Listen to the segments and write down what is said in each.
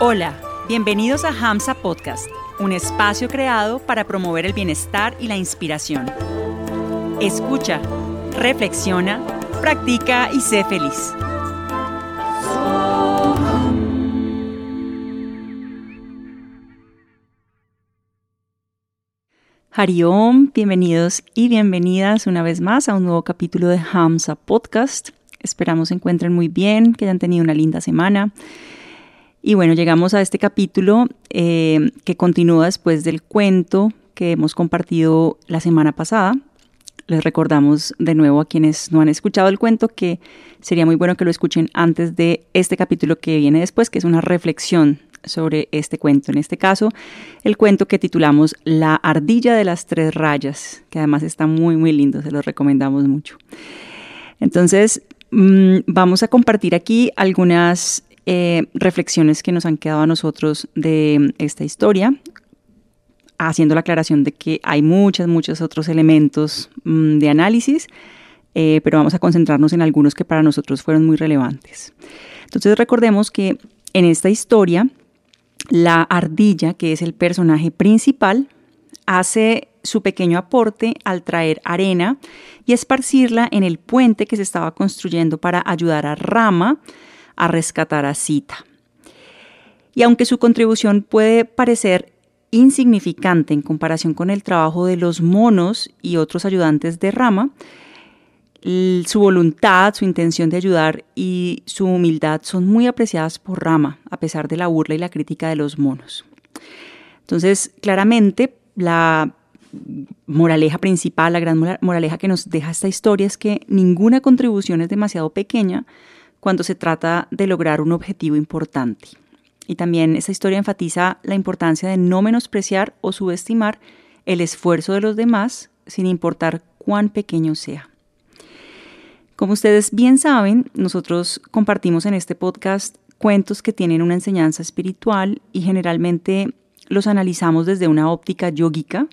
Hola, bienvenidos a Hamsa Podcast, un espacio creado para promover el bienestar y la inspiración. Escucha, reflexiona, practica y sé feliz. Hariom, bienvenidos y bienvenidas una vez más a un nuevo capítulo de Hamsa Podcast. Esperamos se encuentren muy bien, que hayan tenido una linda semana. Y bueno, llegamos a este capítulo eh, que continúa después del cuento que hemos compartido la semana pasada. Les recordamos de nuevo a quienes no han escuchado el cuento que sería muy bueno que lo escuchen antes de este capítulo que viene después, que es una reflexión sobre este cuento. En este caso, el cuento que titulamos La ardilla de las tres rayas, que además está muy, muy lindo, se los recomendamos mucho. Entonces, mm, vamos a compartir aquí algunas eh, reflexiones que nos han quedado a nosotros de esta historia, haciendo la aclaración de que hay muchos, muchos otros elementos mm, de análisis, eh, pero vamos a concentrarnos en algunos que para nosotros fueron muy relevantes. Entonces recordemos que en esta historia la ardilla, que es el personaje principal, hace su pequeño aporte al traer arena y esparcirla en el puente que se estaba construyendo para ayudar a Rama a rescatar a Sita. Y aunque su contribución puede parecer insignificante en comparación con el trabajo de los monos y otros ayudantes de Rama, su voluntad, su intención de ayudar y su humildad son muy apreciadas por Rama, a pesar de la burla y la crítica de los monos. Entonces, claramente, la moraleja principal, la gran moraleja que nos deja esta historia es que ninguna contribución es demasiado pequeña cuando se trata de lograr un objetivo importante. Y también esta historia enfatiza la importancia de no menospreciar o subestimar el esfuerzo de los demás sin importar cuán pequeño sea. Como ustedes bien saben, nosotros compartimos en este podcast cuentos que tienen una enseñanza espiritual y generalmente los analizamos desde una óptica yógica,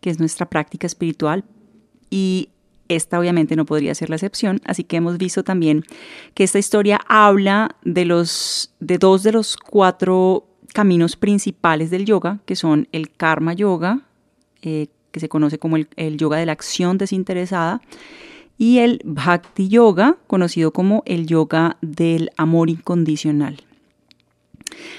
que es nuestra práctica espiritual, y esta obviamente no podría ser la excepción, así que hemos visto también que esta historia habla de, los, de dos de los cuatro caminos principales del yoga, que son el karma yoga, eh, que se conoce como el, yoga de la acción desinteresada, y el Bhakti Yoga, conocido como el yoga del amor incondicional.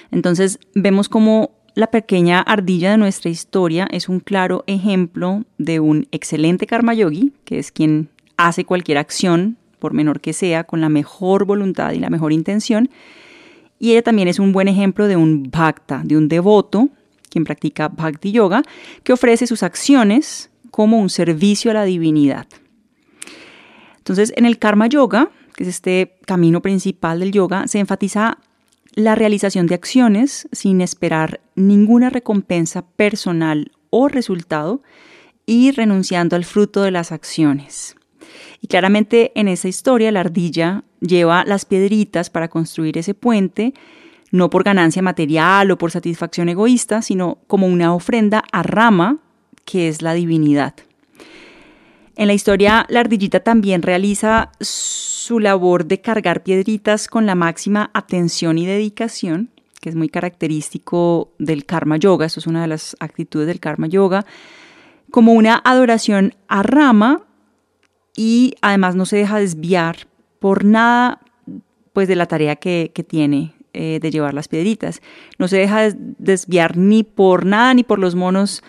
Entonces vemos como la pequeña ardilla de nuestra historia es un claro ejemplo de un excelente karma yogi, que es quien hace cualquier acción, por menor que sea, con la mejor voluntad y la mejor intención. Y ella también es un buen ejemplo de un bhakta, de un devoto, quien practica bhakti yoga, que ofrece sus acciones como un servicio a la divinidad. Entonces, en el Karma Yoga, que es este camino principal del yoga, se enfatiza la realización de acciones sin esperar ninguna recompensa personal o resultado y renunciando al fruto de las acciones. Y claramente en esa historia la ardilla lleva las piedritas para construir ese puente, no por ganancia material o por satisfacción egoísta, sino como una ofrenda a Rama, que es la divinidad. En la historia, la ardillita también realiza labor de cargar piedritas con la máxima atención y dedicación, que es muy característico del karma yoga, esto es una de las actitudes del karma yoga, como una adoración a Rama y además no se deja desviar por nada pues de la tarea que, tiene eh, de llevar las piedritas. No se deja desviar ni por nada ni por los monos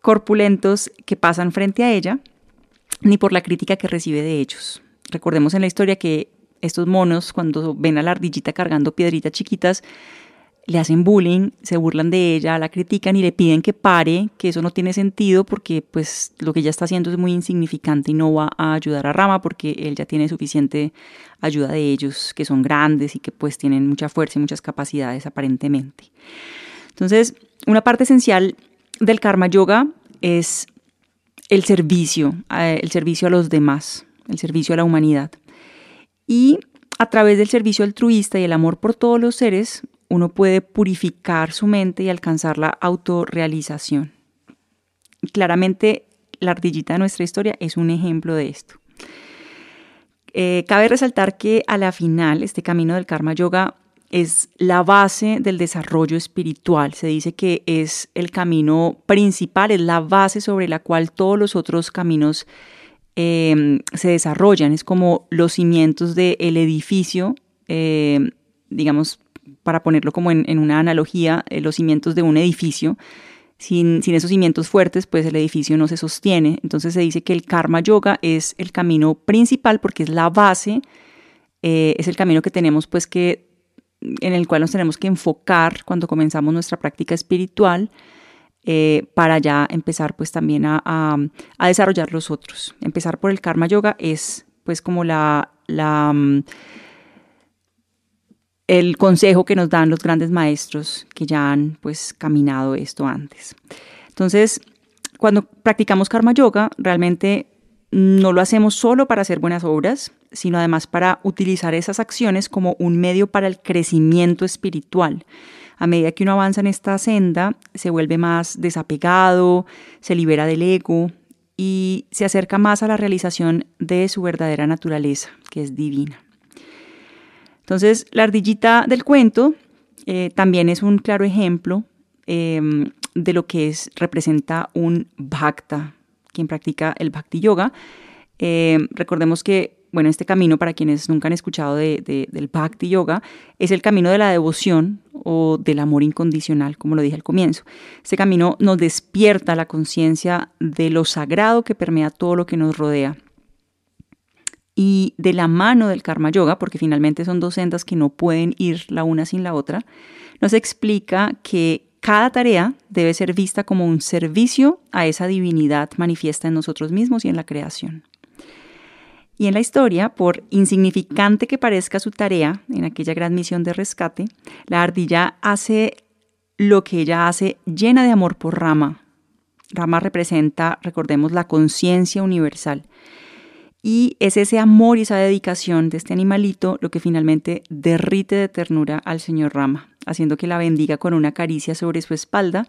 corpulentos que pasan frente a ella ni por la crítica que recibe de ellos. Recordemos en la historia que estos monos, cuando ven a la ardillita cargando piedritas chiquitas, le hacen bullying, se burlan de ella, la critican y le piden que pare, que eso no tiene sentido porque pues lo que ella está haciendo es muy insignificante y no va a ayudar a Rama porque él ya tiene suficiente ayuda de ellos, que son grandes y que pues tienen mucha fuerza y muchas capacidades aparentemente. Entonces, una parte esencial del karma yoga es el servicio, el servicio a los demás, el servicio a la humanidad. Y a través del servicio altruista y el amor por todos los seres, uno puede purificar su mente y alcanzar la autorrealización. claramente, la ardillita de nuestra historia es un ejemplo de esto. Eh, cabe resaltar que a la final, este camino del karma yoga es la base del desarrollo espiritual. Se dice que es el camino principal, es la base sobre la cual todos los otros caminos em, se desarrollan. Es como los cimientos del edificio, em, digamos, para ponerlo como en, una analogía, eh, los cimientos de un edificio. Sin, sin, esos cimientos fuertes, pues el edificio no se sostiene. Entonces se dice que el karma yoga es el camino principal porque es la base, eh, es el camino que tenemos pues que en el cual nos tenemos que enfocar cuando comenzamos nuestra práctica espiritual eh, para ya empezar pues también a, desarrollar los otros. Empezar por el karma yoga es pues como la, la, mm, el consejo que nos dan los grandes maestros que ya han pues caminado esto antes. Entonces, cuando practicamos karma yoga, realmente no lo hacemos solo para hacer buenas obras, sino además para utilizar esas acciones como un medio para el crecimiento espiritual. A medida que uno avanza en esta senda, se vuelve más desapegado, se libera del ego y se acerca más a la realización de su verdadera naturaleza, que es divina. Entonces, la ardillita del cuento eh, también es un claro ejemplo em, de lo que es, representa un bhakta, quien practica el bhakti yoga. Em, recordemos que bueno, este camino, para quienes nunca han escuchado del Bhakti Yoga, es el camino de la devoción o del amor incondicional, como lo dije al comienzo. Este camino nos despierta la conciencia de lo sagrado que permea todo lo que nos rodea. Y de la mano del Karma Yoga, porque finalmente son dos sendas que no pueden ir la una sin la otra, nos explica que cada tarea debe ser vista como un servicio a esa divinidad manifiesta en nosotros mismos y en la creación. Y en la historia, por insignificante que parezca su tarea en aquella gran misión de rescate, la ardilla hace lo que ella hace llena de amor por Rama. Rama representa, recordemos, la conciencia universal. Y es ese amor y esa dedicación de este animalito lo que finalmente derrite de ternura al señor Rama, haciendo que la bendiga con una caricia sobre su espalda,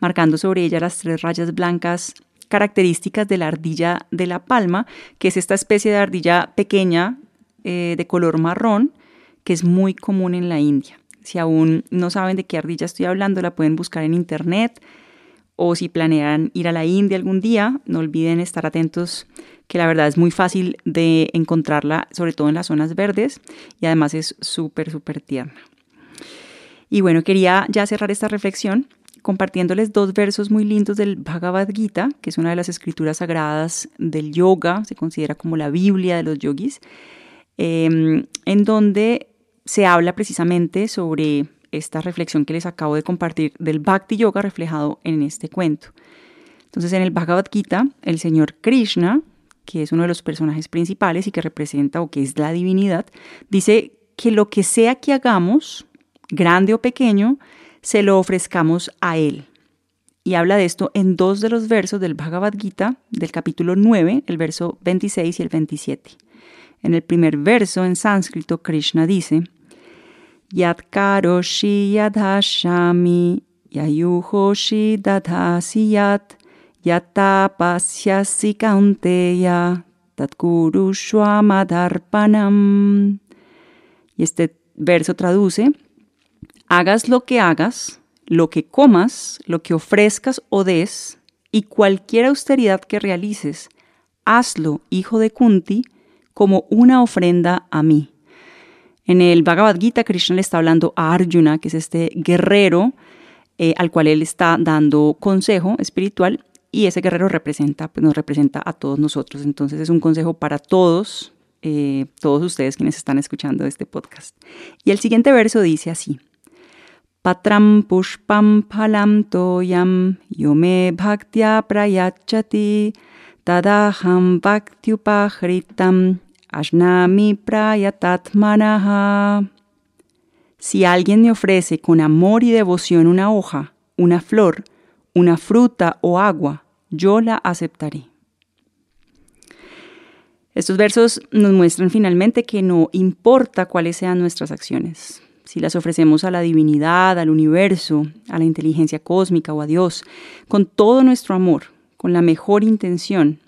marcando sobre ella las tres rayas blancas características de la ardilla de la palma, que es esta especie de ardilla pequeña eh, de color marrón que es muy común en la India. Si aún no saben de qué ardilla estoy hablando, la pueden buscar en internet o si planean ir a la India algún día, no olviden estar atentos que la verdad es muy fácil de encontrarla, sobre todo en las zonas verdes y además es súper, súper tierna. Y bueno, quería ya cerrar esta reflexión compartiéndoles dos versos muy lindos del Bhagavad Gita, que es una de las escrituras sagradas del yoga, se considera como la Biblia de los yogis, em, en donde se habla precisamente sobre esta reflexión que les acabo de compartir del Bhakti Yoga reflejado en este cuento. Entonces, en el Bhagavad Gita, el señor Krishna, que es uno de los personajes principales y que representa o que es la divinidad, dice que lo que sea que hagamos, grande o pequeño, se lo ofrezcamos a Él. Y habla de esto en dos de los versos del Bhagavad Gita, del capítulo 9, el verso 26 y el 27. En el primer verso, en sánscrito, Krishna dice, Yat karoshi yadhashami yayuhoshi dadhasi yat yatapasyasi kaunteya tatkurushwamadarpanam. Y este verso traduce, Hagas lo que hagas, lo que comas, lo que ofrezcas o des, y cualquier austeridad que realices, hazlo, hijo de Kunti, como una ofrenda a mí. En el Bhagavad Gita, Krishna le está hablando a Arjuna, que es este guerrero eh, al cual él está dando consejo espiritual, y ese guerrero representa, pues nos representa a todos nosotros. Entonces es un consejo para todos, eh, todos ustedes quienes están escuchando este podcast. Y el siguiente verso dice así. Patram pushpam phalam toyam yome bhaktya prayachati tadaham bhaktyupahritam ashnami prayatatmanaha. Si alguien me ofrece con amor y devoción una hoja, una flor, una fruta o agua, yo la aceptaré. Estos versos nos muestran finalmente que no importa cuáles sean nuestras acciones, si las ofrecemos a la divinidad, al universo, a la inteligencia cósmica o a Dios, con todo nuestro amor, con la mejor intención,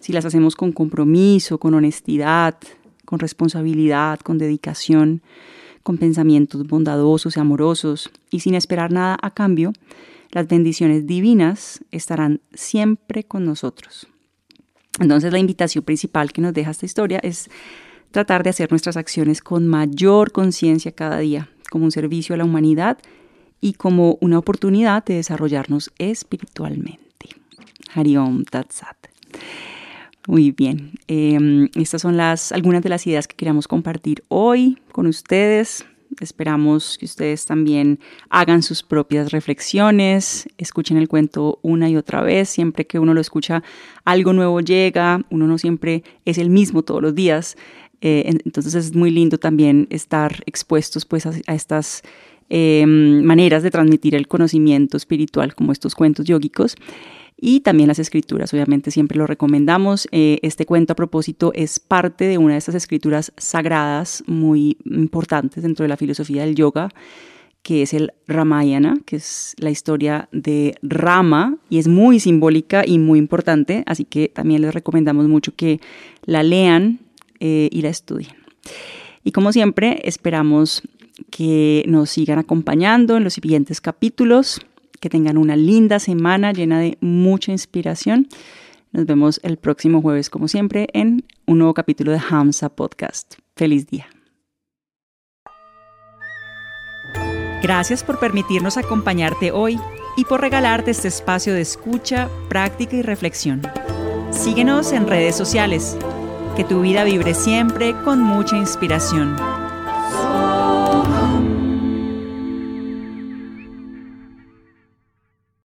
si las hacemos con compromiso, con honestidad, con responsabilidad, con dedicación, con pensamientos bondadosos y amorosos y sin esperar nada a cambio, las bendiciones divinas estarán siempre con nosotros. Entonces la invitación principal que nos deja esta historia es tratar de hacer nuestras acciones con mayor conciencia cada día, como un servicio a la humanidad y como una oportunidad de desarrollarnos espiritualmente. Hariom Tatsat. Muy bien, em, estas son las, algunas de las ideas que queríamos compartir hoy con ustedes. Esperamos que ustedes también hagan sus propias reflexiones, escuchen el cuento una y otra vez. Siempre que uno lo escucha, algo nuevo llega, uno no siempre es el mismo todos los días. Eh, entonces es muy lindo también estar expuestos pues, a, estas em, maneras de transmitir el conocimiento espiritual como estos cuentos yógicos y también las escrituras. Obviamente siempre lo recomendamos. Eh, este cuento a propósito es parte de una de estas escrituras sagradas muy importantes dentro de la filosofía del yoga que es el Ramayana, que es la historia de Rama y es muy simbólica y muy importante, así que también les recomendamos mucho que la lean eh, y la estudien. Y como siempre, esperamos que nos sigan acompañando en los siguientes capítulos que tengan una linda semana llena de mucha inspiración. Nos vemos el próximo jueves, como siempre, en un nuevo capítulo de Hamza Podcast. Feliz día. Gracias por permitirnos acompañarte hoy y por regalarte este espacio de escucha, práctica y reflexión. Síguenos en redes sociales. Que tu vida vibre siempre con mucha inspiración.